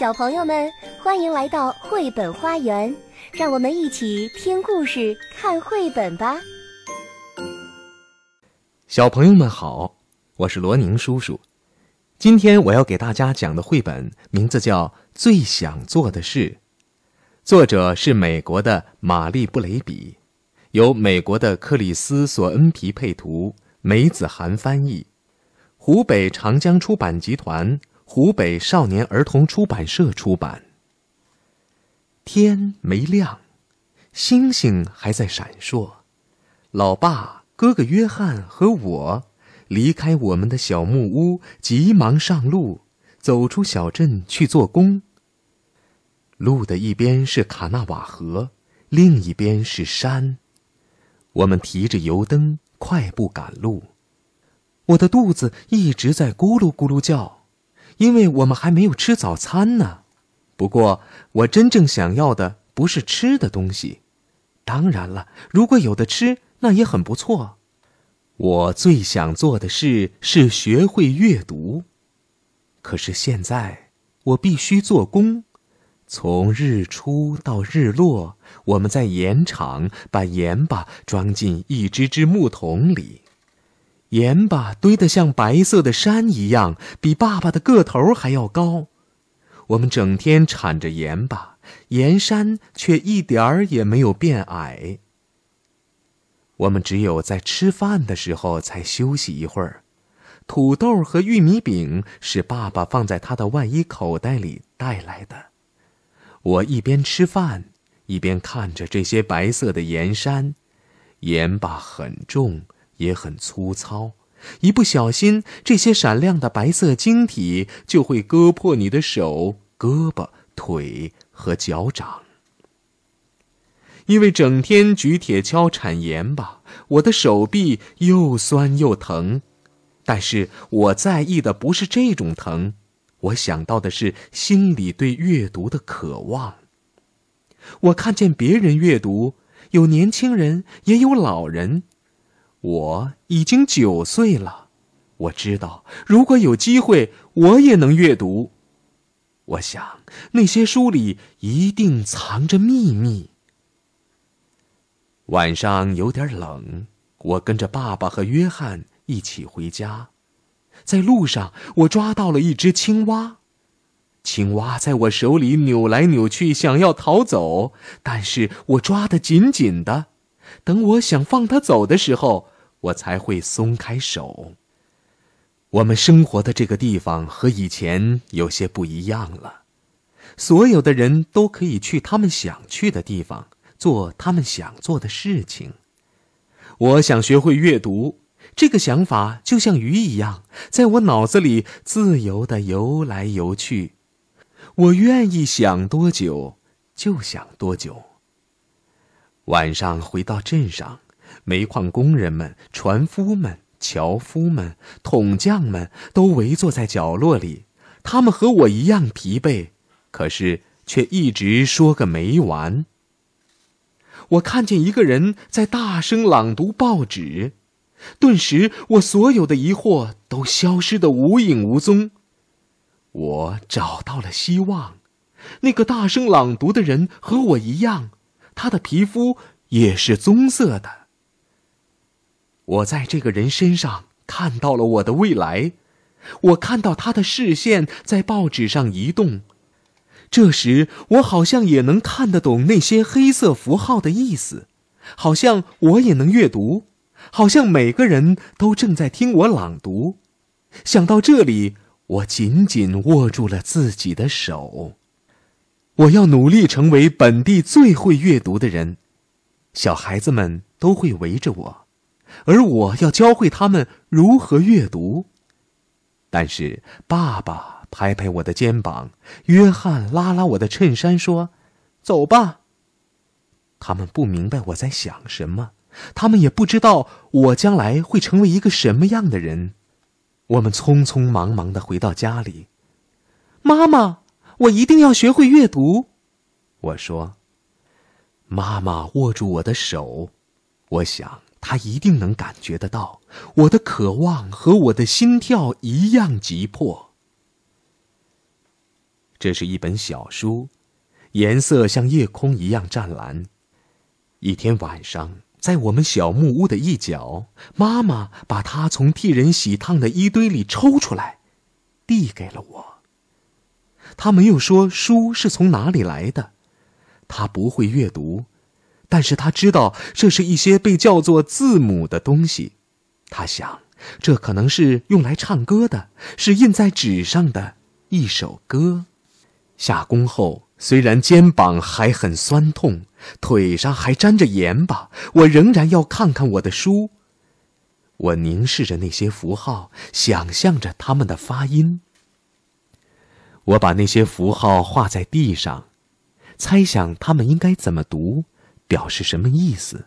小朋友们，欢迎来到绘本花园，让我们一起听故事、看绘本吧。小朋友们好，我是罗宁叔叔。今天我要给大家讲的绘本名字叫《最想做的事》，作者是美国的玛丽·布雷比，由美国的克里斯·索恩皮配图，梅子涵翻译，湖北长江出版集团。湖北少年儿童出版社出版。天没亮，星星还在闪烁。老爸、哥哥约翰和我离开我们的小木屋，急忙上路，走出小镇去做工。路的一边是卡纳瓦河，另一边是山。我们提着油灯，快步赶路。我的肚子一直在咕噜咕噜叫。因为我们还没有吃早餐呢，不过我真正想要的不是吃的东西，当然了，如果有的吃，那也很不错。我最想做的事是学会阅读，可是现在我必须做工，从日出到日落，我们在盐场把盐巴装进一只只木桶里。盐巴堆得像白色的山一样，比爸爸的个头还要高。我们整天铲着盐巴，盐山却一点儿也没有变矮。我们只有在吃饭的时候才休息一会儿。土豆和玉米饼是爸爸放在他的外衣口袋里带来的。我一边吃饭，一边看着这些白色的盐山，盐巴很重。也很粗糙，一不小心，这些闪亮的白色晶体就会割破你的手、胳膊、腿和脚掌。因为整天举铁锹铲盐巴，我的手臂又酸又疼。但是我在意的不是这种疼，我想到的是心里对阅读的渴望。我看见别人阅读，有年轻人，也有老人。我已经九岁了，我知道，如果有机会，我也能阅读。我想，那些书里一定藏着秘密。晚上有点冷，我跟着爸爸和约翰一起回家，在路上，我抓到了一只青蛙，青蛙在我手里扭来扭去，想要逃走，但是我抓得紧紧的。等我想放它走的时候，我才会松开手。我们生活的这个地方和以前有些不一样了，所有的人都可以去他们想去的地方，做他们想做的事情。我想学会阅读，这个想法就像鱼一样，在我脑子里自由的游来游去。我愿意想多久就想多久。晚上回到镇上。煤矿工人们、船夫们、樵夫们、桶匠们都围坐在角落里，他们和我一样疲惫，可是却一直说个没完。我看见一个人在大声朗读报纸，顿时我所有的疑惑都消失得无影无踪。我找到了希望，那个大声朗读的人和我一样，他的皮肤也是棕色的。我在这个人身上看到了我的未来，我看到他的视线在报纸上移动，这时我好像也能看得懂那些黑色符号的意思，好像我也能阅读，好像每个人都正在听我朗读。想到这里，我紧紧握住了自己的手。我要努力成为本地最会阅读的人，小孩子们都会围着我。而我要教会他们如何阅读，但是爸爸拍拍我的肩膀，约翰拉拉我的衬衫说：“走吧。”他们不明白我在想什么，他们也不知道我将来会成为一个什么样的人。我们匆匆忙忙的回到家里，妈妈，我一定要学会阅读，我说。妈妈握住我的手，我想。他一定能感觉得到，我的渴望和我的心跳一样急迫。这是一本小书，颜色像夜空一样湛蓝。一天晚上，在我们小木屋的一角，妈妈把它从替人洗烫的衣堆里抽出来，递给了我。她没有说书是从哪里来的，她不会阅读，但是他知道这是一些被叫做字母的东西。他想，这可能是用来唱歌的，是印在纸上的一首歌。下工后，虽然肩膀还很酸痛，腿上还沾着盐巴，我仍然要看看我的书。我凝视着那些符号，想象着它们的发音。我把那些符号画在地上，猜想它们应该怎么读，表示什么意思。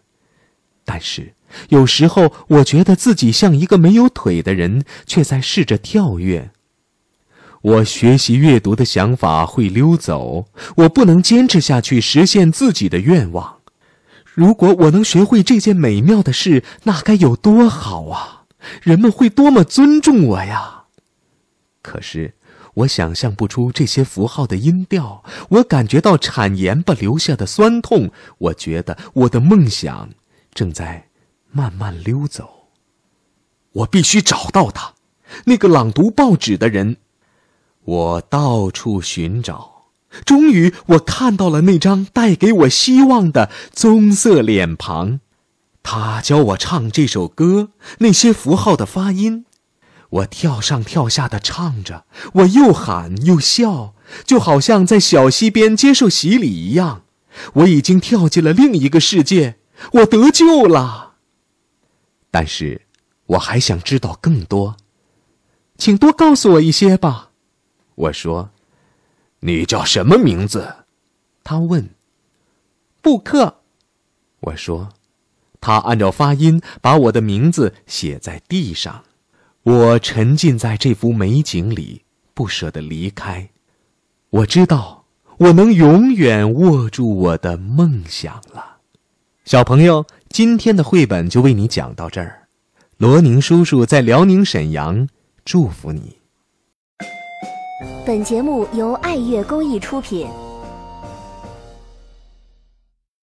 但是有时候，我觉得自己像一个没有腿的人，却在试着跳跃。我学习阅读的想法会溜走，我不能坚持下去实现自己的愿望。如果我能学会这件美妙的事，那该有多好啊！人们会多么尊重我呀！可是，我想象不出这些符号的音调，我感觉到产盐巴留下的酸痛，我觉得我的梦想正在慢慢溜走。我必须找到他，那个朗读报纸的人。我到处寻找，终于我看到了那张带给我希望的棕色脸庞。他教我唱这首歌，那些符号的发音。我跳上跳下的唱着，我又喊又笑，就好像在小溪边接受洗礼一样。我已经跳进了另一个世界，我得救了。但是，我还想知道更多，请多告诉我一些吧。我说：“你叫什么名字？”他问。“布克。”我说。他按照发音把我的名字写在地上。我沉浸在这幅美景里，不舍得离开。我知道，我能永远握住我的梦想了。小朋友，今天的绘本就为你讲到这儿。罗宁叔叔在辽宁沈阳，祝福你。本节目由爱乐公益出品。